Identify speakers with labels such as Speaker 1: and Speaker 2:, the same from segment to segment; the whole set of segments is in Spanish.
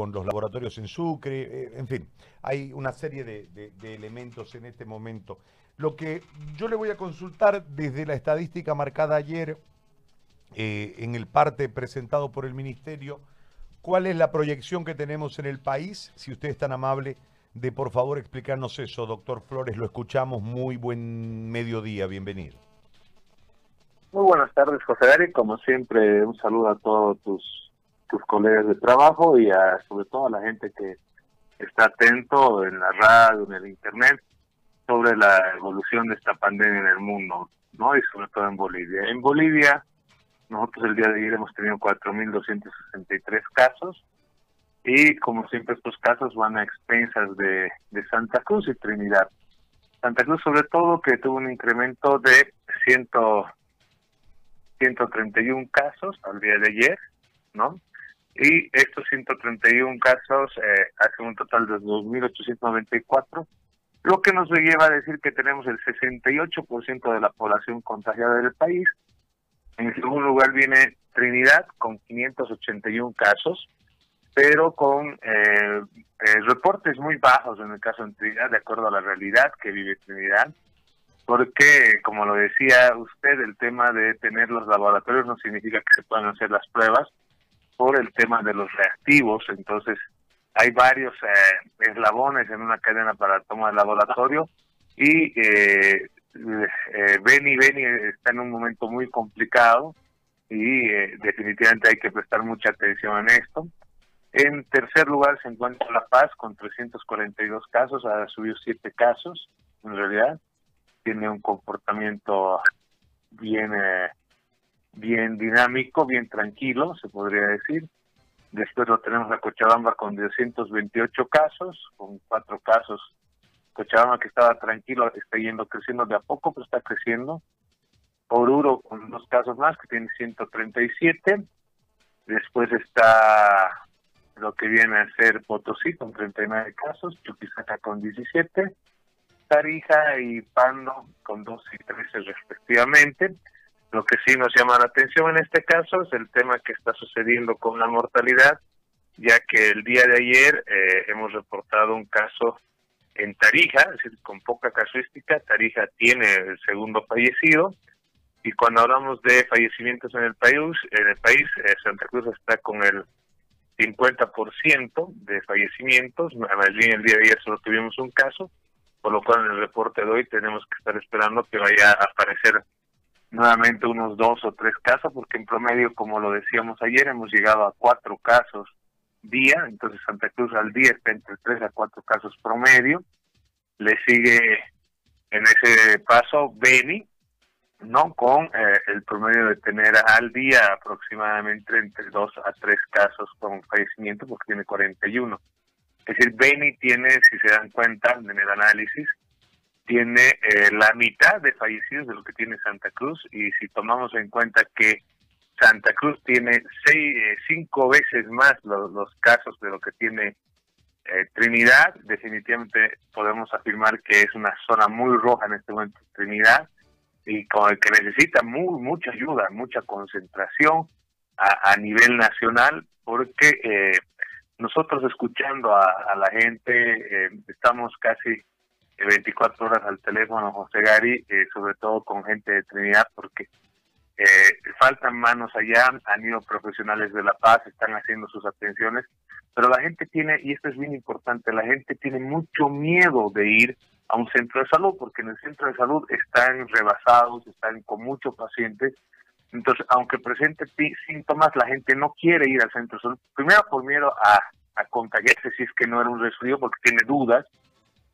Speaker 1: con los laboratorios en Sucre, eh, en fin, hay una serie de, elementos en este momento. Lo que yo le voy a consultar desde la estadística marcada ayer eh, en el parte presentado por el Ministerio, ¿cuál es la proyección que tenemos en el país? Si usted es tan amable de por favor explicarnos eso, doctor Flores, lo escuchamos, muy buen mediodía, bienvenido.
Speaker 2: Muy buenas tardes, José Gary. Como siempre, un saludo a todos tus tus colegas de trabajo y a, sobre todo a la gente que está atento en la radio, en el internet, sobre la evolución de esta pandemia en el mundo, ¿no? Y sobre todo en Bolivia. En Bolivia, nosotros el día de ayer hemos tenido 4.263 casos y como siempre estos casos van a expensas de, Santa Cruz y Trinidad. Santa Cruz sobre todo que tuvo un incremento de 100, 131 casos al día de ayer, ¿no? Y estos 131 casos eh, hacen un total de 2.894, lo que nos lleva a decir que tenemos el 68% de la población contagiada del país. En segundo lugar viene Trinidad con 581 casos, pero con eh, eh, reportes muy bajos en el caso de Trinidad, de acuerdo a la realidad que vive Trinidad, porque, como lo decía usted, el tema de tener los laboratorios no significa que se puedan hacer las pruebas, por el tema de los reactivos, entonces hay varios eh, eslabones en una cadena para toma del laboratorio y eh, eh, Beni Beni está en un momento muy complicado y eh, definitivamente hay que prestar mucha atención en esto. En tercer lugar se encuentra La Paz con 342 casos, ha subido 7 casos en realidad, tiene un comportamiento bien bien dinámico, bien tranquilo, se podría decir. Después lo tenemos a Cochabamba con 228 casos, con cuatro casos. Cochabamba que estaba tranquilo, está yendo creciendo de a poco, pero está creciendo. Oruro con dos casos más, que tiene 137. Después está lo que viene a ser Potosí con 39 casos, Chuquisaca con 17, Tarija y Pando con 2 y 13 respectivamente. Lo que sí nos llama la atención en este caso es el tema que está sucediendo con la mortalidad, ya que el día de ayer eh, hemos reportado un caso en Tarija, es decir, con poca casuística, Tarija tiene el segundo fallecido, y cuando hablamos de fallecimientos en el país, en el país eh, Santa Cruz está con el 50% de fallecimientos, más el día de ayer solo tuvimos un caso, por lo cual en el reporte de hoy tenemos que estar esperando que vaya a aparecer nuevamente unos dos o tres casos, porque en promedio, como lo decíamos ayer, hemos llegado a cuatro casos día, entonces Santa Cruz al día está entre tres a cuatro casos promedio. Le sigue en ese paso Beni, ¿no? Con eh, el promedio de tener al día aproximadamente entre dos a tres casos con fallecimiento, porque tiene 41. Es decir, Beni tiene, si se dan cuenta en el análisis, tiene eh, la mitad de fallecidos de lo que tiene Santa Cruz y si tomamos en cuenta que Santa Cruz tiene seis, eh, cinco veces más los, casos de lo que tiene eh, Trinidad, definitivamente podemos afirmar que es una zona muy roja en este momento Trinidad y con que necesita muy, mucha ayuda, mucha concentración a, nivel nacional porque nosotros escuchando a la gente estamos casi 24 horas al teléfono, José Gary, eh, sobre todo con gente de Trinidad, porque eh, faltan manos allá, han ido profesionales de La Paz, están haciendo sus atenciones, pero la gente tiene, y esto es bien importante, la gente tiene mucho miedo de ir a un centro de salud, porque en el centro de salud están rebasados, están con muchos pacientes, entonces, aunque presente síntomas, la gente no quiere ir al centro de salud, primero por miedo a, a contagiarse si es que no era un resfrío, porque tiene dudas,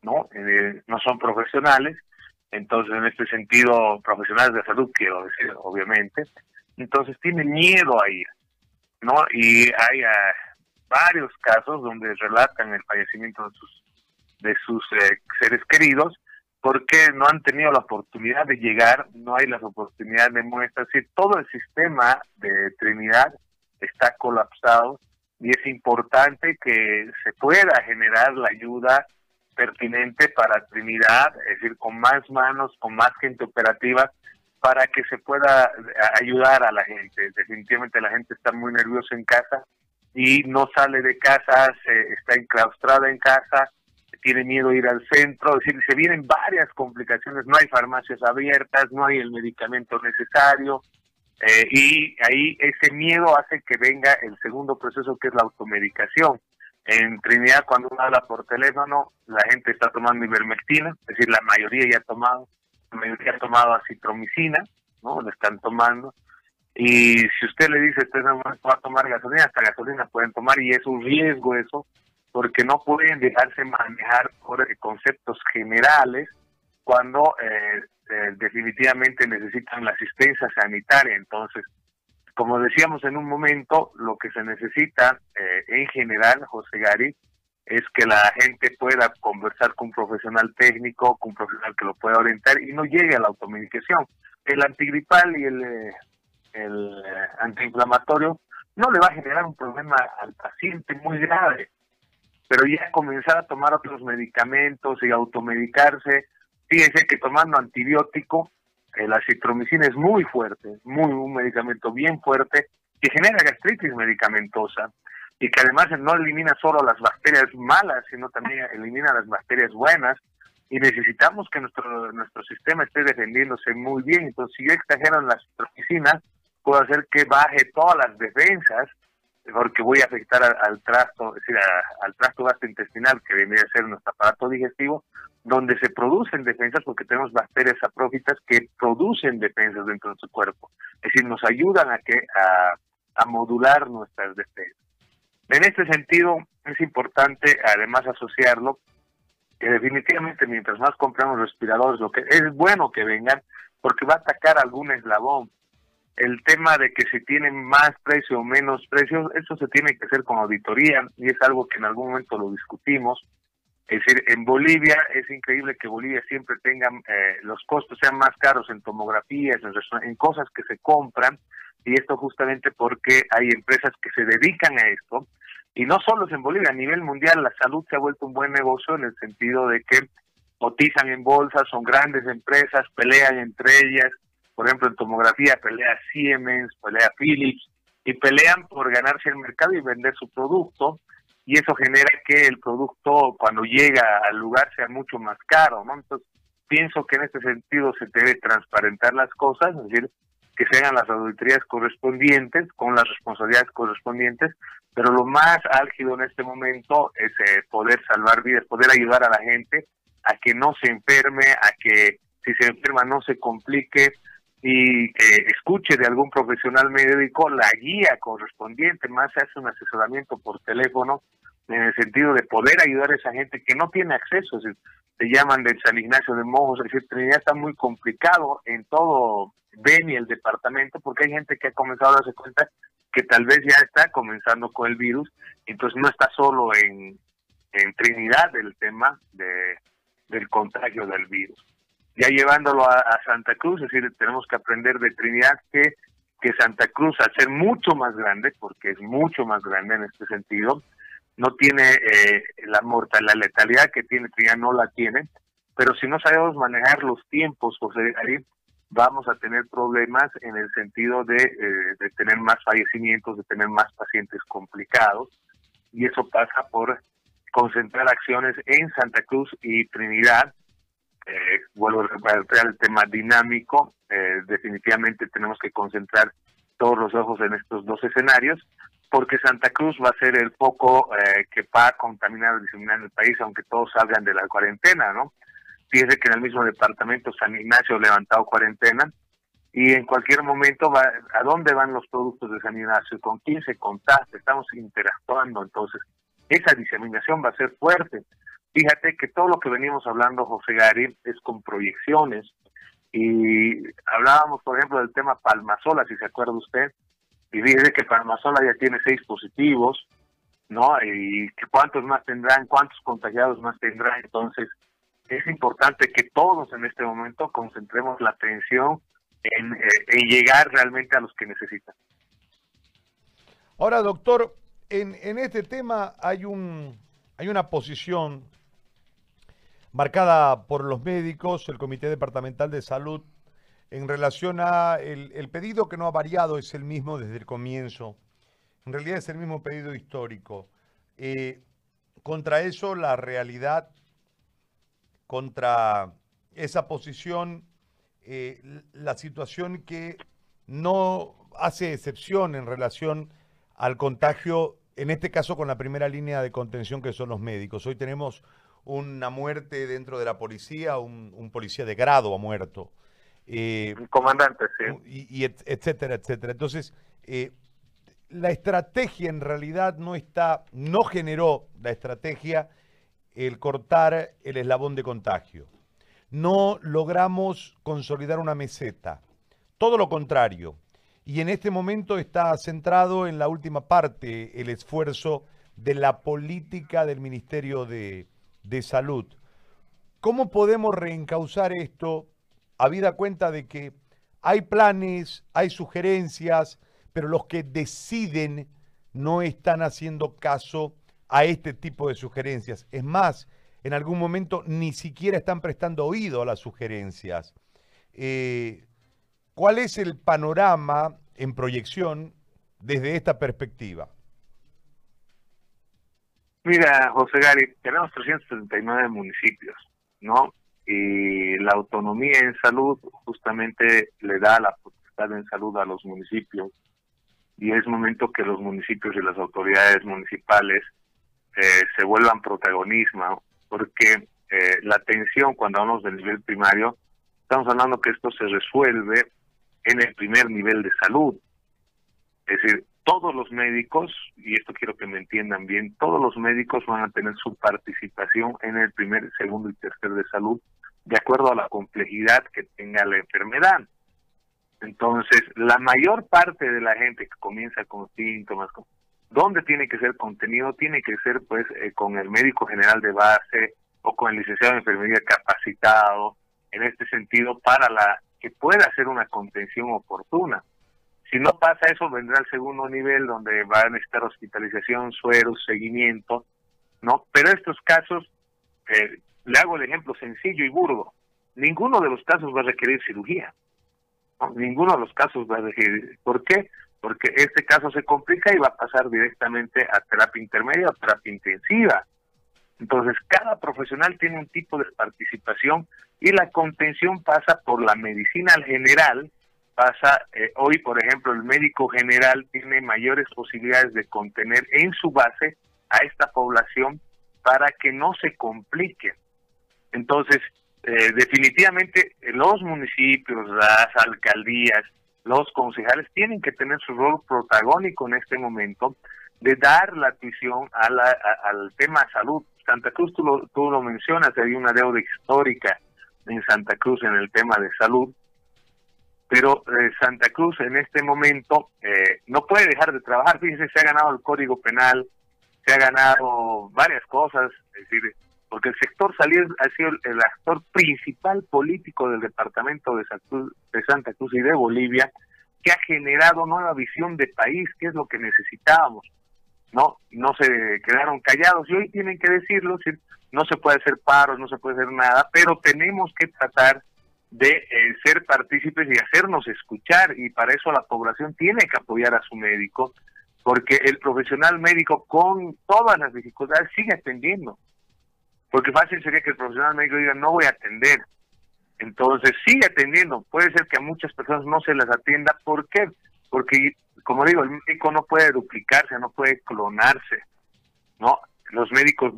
Speaker 2: ¿no? Eh, no son profesionales, entonces en este sentido, profesionales de salud, quiero decir, obviamente, entonces tienen miedo a ir, ¿no? Y hay ah, varios casos donde relatan el fallecimiento de sus, de sus eh, seres queridos porque no han tenido la oportunidad de llegar, no hay las oportunidades de muestra, es decir, todo el sistema de Trinidad está colapsado y es importante que se pueda generar la ayuda pertinente para Trinidad, es decir, con más manos, con más gente operativa, para que se pueda ayudar a la gente. Definitivamente la gente está muy nerviosa en casa y no sale de casa, se, está enclaustrada en casa, tiene miedo de ir al centro, es decir, se vienen varias complicaciones, no hay farmacias abiertas, no hay el medicamento necesario, eh, y ahí ese miedo hace que venga el segundo proceso que es la automedicación. En Trinidad, cuando uno habla por teléfono, la gente está tomando ivermectina, es decir, la mayoría ya ha tomado, la mayoría ha tomado acitromicina, ¿no? Le están tomando. Y si usted le dice, usted no va a tomar gasolina, hasta gasolina pueden tomar y es un riesgo eso, porque no pueden dejarse manejar por conceptos generales cuando eh, eh, definitivamente necesitan la asistencia sanitaria. Entonces, como decíamos en un momento, lo que se necesita eh, en general, José Gary, es que la gente pueda conversar con un profesional técnico, con un profesional que lo pueda orientar y no llegue a la automedicación. El antigripal y el, eh, el antiinflamatorio no le va a generar un problema al paciente muy grave, pero ya comenzar a tomar otros medicamentos y automedicarse, fíjense que tomando antibiótico la citromicina es muy fuerte, muy un medicamento bien fuerte que genera gastritis medicamentosa y que además no elimina solo las bacterias malas, sino también elimina las bacterias buenas y necesitamos que nuestro nuestro sistema esté defendiéndose muy bien. Entonces, si yo exagero en la citromicina, puedo hacer que baje todas las defensas porque voy a afectar al, trasto, es decir, al trasto gastrointestinal que debería ser nuestro aparato digestivo, donde se producen defensas porque tenemos bacterias saprófitas que producen defensas dentro de su cuerpo. Es decir, nos ayudan a, que, a, modular nuestras defensas. En este sentido, es importante además asociarlo que definitivamente mientras más compramos respiradores, lo que es bueno que vengan porque va a atacar algún eslabón. El tema de que si tienen más precio o menos precio, eso se tiene que hacer con auditoría y es algo que en algún momento lo discutimos. Es decir, en Bolivia es increíble que Bolivia siempre tenga, eh, los costos sean más caros en tomografías, en, en cosas que se compran, y esto justamente porque hay empresas que se dedican a esto, y no solo es en Bolivia, a nivel mundial la salud se ha vuelto un buen negocio en el sentido de que cotizan en bolsa, son grandes empresas, pelean entre ellas, por ejemplo en tomografía pelea Siemens, pelea Philips, y pelean por ganarse el mercado y vender su producto, y eso genera que el producto cuando llega al lugar sea mucho más caro, ¿no? Entonces, pienso que en este sentido se debe transparentar las cosas, es decir, que se hagan las auditorías correspondientes, con las responsabilidades correspondientes, pero lo más álgido en este momento es eh, poder salvar vidas, poder ayudar a la gente a que no se enferme, a que si se enferma no se complique, y que escuche de algún profesional médico la guía correspondiente, más se hace un asesoramiento por teléfono en el sentido de poder ayudar a esa gente que no tiene acceso, se llaman del San Ignacio de Mojos, es decir, Trinidad está muy complicado en todo Beni, el departamento, porque hay gente que ha comenzado a darse cuenta que tal vez ya está comenzando con el virus, entonces no está solo en, en Trinidad el tema de, del contagio del virus ya llevándolo a, Santa Cruz, es decir, tenemos que aprender de Trinidad que, que Santa Cruz, al ser mucho más grande, porque es mucho más grande en este sentido, no tiene eh, la mortalidad, la letalidad que tiene Trinidad, no la tiene, pero si no sabemos manejar los tiempos, José ahí vamos a tener problemas en el sentido de, eh, de tener más fallecimientos, de tener más pacientes complicados, y eso pasa por concentrar acciones en Santa Cruz y Trinidad, eh, vuelvo a repetir el tema dinámico, eh, definitivamente tenemos que concentrar todos los ojos en estos dos escenarios, porque Santa Cruz va a ser el foco eh, que va a contaminar o diseminar el país, aunque todos salgan de la cuarentena, ¿no? Fíjese que en el mismo departamento San Ignacio ha levantado cuarentena y en cualquier momento a dónde van los productos de San Ignacio, con quién se contacta, estamos interactuando, entonces esa diseminación va a ser fuerte. Fíjate que todo lo que venimos hablando, José Gary, es con proyecciones. Y hablábamos, por ejemplo, del tema Palmasola, si se acuerda usted, y dice que Palmasola ya tiene seis positivos, ¿no? Y cuántos más tendrán, cuántos contagiados más tendrán. Entonces, es importante que todos en este momento concentremos la atención en, eh, llegar realmente a los que necesitan.
Speaker 1: Ahora, doctor, en, en este tema hay un hay una posición marcada por los médicos, el Comité Departamental de Salud, en relación a el, pedido que no ha variado, es el mismo desde el comienzo, En realidad es el mismo pedido histórico. Eh, contra eso, la realidad, contra esa posición, eh, la situación que no hace excepción en relación al contagio, en este caso con la primera línea de contención que son los médicos. Hoy tenemos una muerte dentro de la policía, un, policía de grado ha muerto.
Speaker 2: Eh, un comandante,
Speaker 1: sí. Y, etcétera, etcétera. Entonces, eh, la estrategia en realidad no está, no generó la estrategia el cortar el eslabón de contagio. No logramos consolidar una meseta. Todo lo contrario. Y en este momento está centrado en la última parte el esfuerzo de la política del Ministerio de, de Salud. ¿Cómo podemos reencauzar esto habida cuenta de que hay planes, hay sugerencias, pero los que deciden no están haciendo caso a este tipo de sugerencias. Es más, en algún momento ni siquiera están prestando oído a las sugerencias. Eh, ¿Cuál es el panorama en proyección desde esta perspectiva?
Speaker 2: Mira, José Gary, tenemos 379 municipios, ¿no? Y la autonomía en salud justamente le da la potestad en salud a los municipios y es momento que los municipios y las autoridades municipales eh, se vuelvan protagonismo, porque eh, la atención cuando hablamos del nivel primario, estamos hablando que esto se resuelve en el primer nivel de salud. Es decir, todos los médicos, y esto quiero que me entiendan bien, todos los médicos van a tener su participación en el primer, segundo y tercer de salud, de acuerdo a la complejidad que tenga la enfermedad. Entonces, la mayor parte de la gente que comienza con síntomas, ¿dónde tiene que ser contenido? Tiene que ser pues eh, con el médico general de base o con el licenciado de enfermería capacitado, en este sentido, para la que pueda hacer una contención oportuna. Si no pasa eso, vendrá el segundo nivel donde va a necesitar hospitalización, sueros, seguimiento, ¿no? Pero estos casos, eh, le hago el ejemplo sencillo y burdo, ninguno de los casos va a requerir cirugía ninguno de los casos va a decir, ¿por qué? Porque este caso se complica y va a pasar directamente a terapia intermedia o terapia intensiva. Entonces, cada profesional tiene un tipo de participación y la contención pasa por la medicina general, pasa, eh, hoy por ejemplo, el médico general tiene mayores posibilidades de contener en su base a esta población para que no se complique. Entonces, eh, definitivamente los municipios, las alcaldías, los concejales tienen que tener su rol protagónico en este momento de dar la atención a al tema salud. Santa Cruz, tú lo, tú lo mencionas, hay una deuda histórica en Santa Cruz en el tema de salud, pero eh, Santa Cruz en este momento eh, no puede dejar de trabajar. Fíjense, se ha ganado el Código Penal, se ha ganado varias cosas, es decir, porque el sector salud ha sido el actor principal político del departamento de Santa, Cruz, y de Bolivia, que ha generado nueva visión de país, que es lo que necesitábamos. No, no se quedaron callados y hoy tienen que decirlo, no se puede hacer paros, no se puede hacer nada, pero tenemos que tratar de eh, ser partícipes y hacernos escuchar y para eso la población tiene que apoyar a su médico porque el profesional médico con todas las dificultades sigue atendiendo porque fácil sería que el profesional médico diga, no voy a atender. Entonces, sigue atendiendo. Puede ser que a muchas personas no se las atienda. ¿Por qué? Porque, como digo, el médico no puede duplicarse, no puede clonarse. ¿no? Los médicos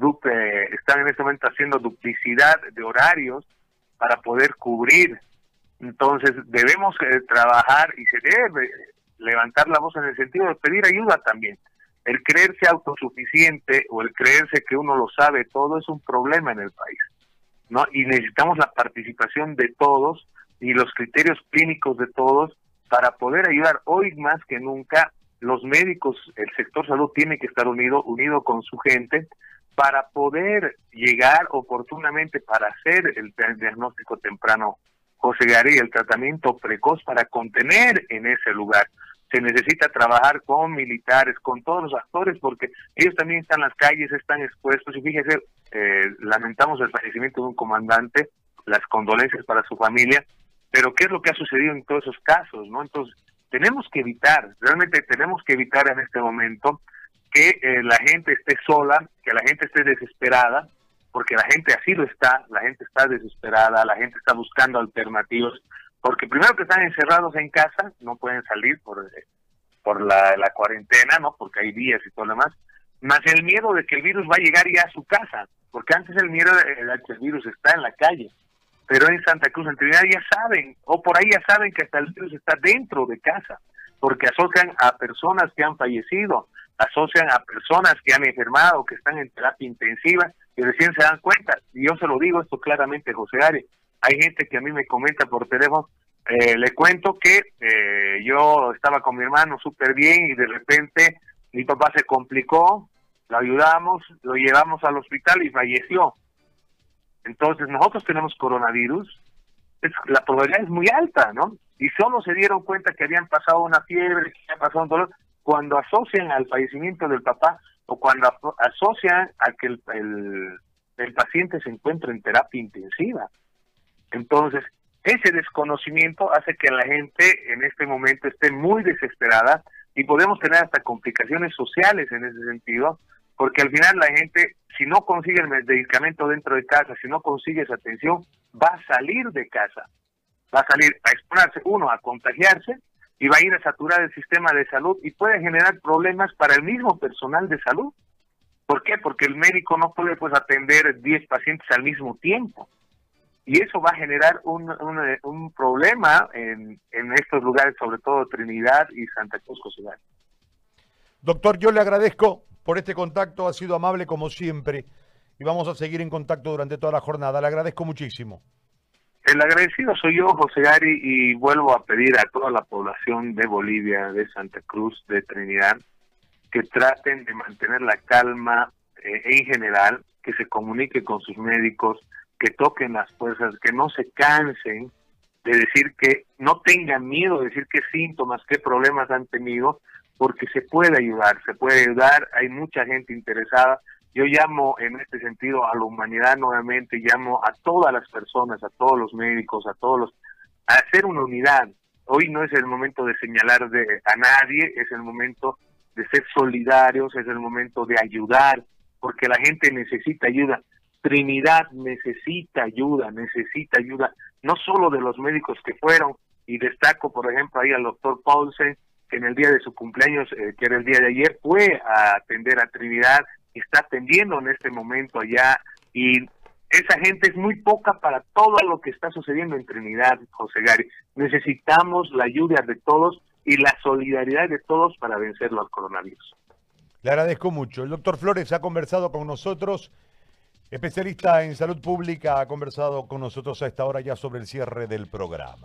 Speaker 2: están en este momento haciendo duplicidad de horarios para poder cubrir. Entonces, debemos eh, trabajar y se debe levantar la voz en el sentido de pedir ayuda también el creerse autosuficiente o el creerse que uno lo sabe todo es un problema en el país, ¿no? Y necesitamos la participación de todos y los criterios clínicos de todos para poder ayudar hoy más que nunca los médicos, el sector salud tiene que estar unido, unido con su gente para poder llegar oportunamente para hacer el diagnóstico temprano, José Gary, el tratamiento precoz para contener en ese lugar se necesita trabajar con militares, con todos los actores, porque ellos también están en las calles, están expuestos. Y fíjese, eh, lamentamos el fallecimiento de un comandante, las condolencias para su familia, pero ¿qué es lo que ha sucedido en todos esos casos? no Entonces, tenemos que evitar, realmente tenemos que evitar en este momento que eh, la gente esté sola, que la gente esté desesperada, porque la gente así lo está, la gente está desesperada, la gente está buscando alternativas, porque primero que están encerrados en casa, no pueden salir por, eh, por la, la cuarentena, ¿no? Porque hay días y todo lo demás, más el miedo de que el virus va a llegar ya a su casa, porque antes el miedo de que el virus está en la calle, pero en Santa Cruz, en Trinidad, ya saben, o por ahí ya saben que hasta el virus está dentro de casa, porque asocian a personas que han fallecido, asocian a personas que han enfermado, que están en terapia intensiva, y recién se dan cuenta, y yo se lo digo esto claramente, José Ari, hay gente que a mí me comenta por teléfono, eh, le cuento que eh, yo estaba con mi hermano súper bien y de repente mi papá se complicó, lo ayudamos, lo llevamos al hospital y falleció. Entonces nosotros tenemos coronavirus, la probabilidad es muy alta, ¿no? Y solo se dieron cuenta que habían pasado una fiebre, que habían pasado un dolor, cuando asocian al fallecimiento del papá o cuando asocian a que el, el paciente se encuentra en terapia intensiva. Entonces, ese desconocimiento hace que la gente en este momento esté muy desesperada y podemos tener hasta complicaciones sociales en ese sentido, porque al final la gente, si no consigue el medicamento dentro de casa, si no consigue esa atención, va a salir de casa, va a salir a exponerse, uno, a contagiarse y va a ir a saturar el sistema de salud y puede generar problemas para el mismo personal de salud. ¿Por qué? Porque el médico no puede pues atender 10 pacientes al mismo tiempo. Y eso va a generar un, un, problema en, en, estos lugares, sobre todo Trinidad y Santa Cruz Cosidad.
Speaker 1: Doctor, yo le agradezco por este contacto, ha sido amable como siempre y vamos a seguir en contacto durante toda la jornada. Le agradezco muchísimo.
Speaker 2: El agradecido soy yo, José Gary, y vuelvo a pedir a toda la población de Bolivia, de Santa Cruz, de Trinidad, que traten de mantener la calma eh, en general, que se comunique con sus médicos, que toquen las fuerzas, que no se cansen de decir que no tengan miedo de decir qué síntomas, qué problemas han tenido, porque se puede ayudar, se puede ayudar, hay mucha gente interesada. Yo llamo en este sentido a la humanidad nuevamente, llamo a todas las personas, a todos los médicos, a todos los, a hacer una unidad. Hoy no es el momento de señalar de, a nadie, es el momento de ser solidarios, es el momento de ayudar, porque la gente necesita ayuda. Trinidad necesita ayuda, necesita ayuda, no solo de los médicos que fueron, y destaco, por ejemplo, ahí al doctor Paulsen, que en el día de su cumpleaños, eh, que era el día de ayer, fue a atender a Trinidad, está atendiendo en este momento allá y esa gente es muy poca para todo lo que está sucediendo en Trinidad, José Gary. Necesitamos la ayuda de todos y la solidaridad de todos para vencerlo al coronavirus.
Speaker 1: Le agradezco mucho. El doctor Flores ha conversado con nosotros, especialista en salud pública, ha conversado con nosotros a esta hora ya sobre el cierre del programa.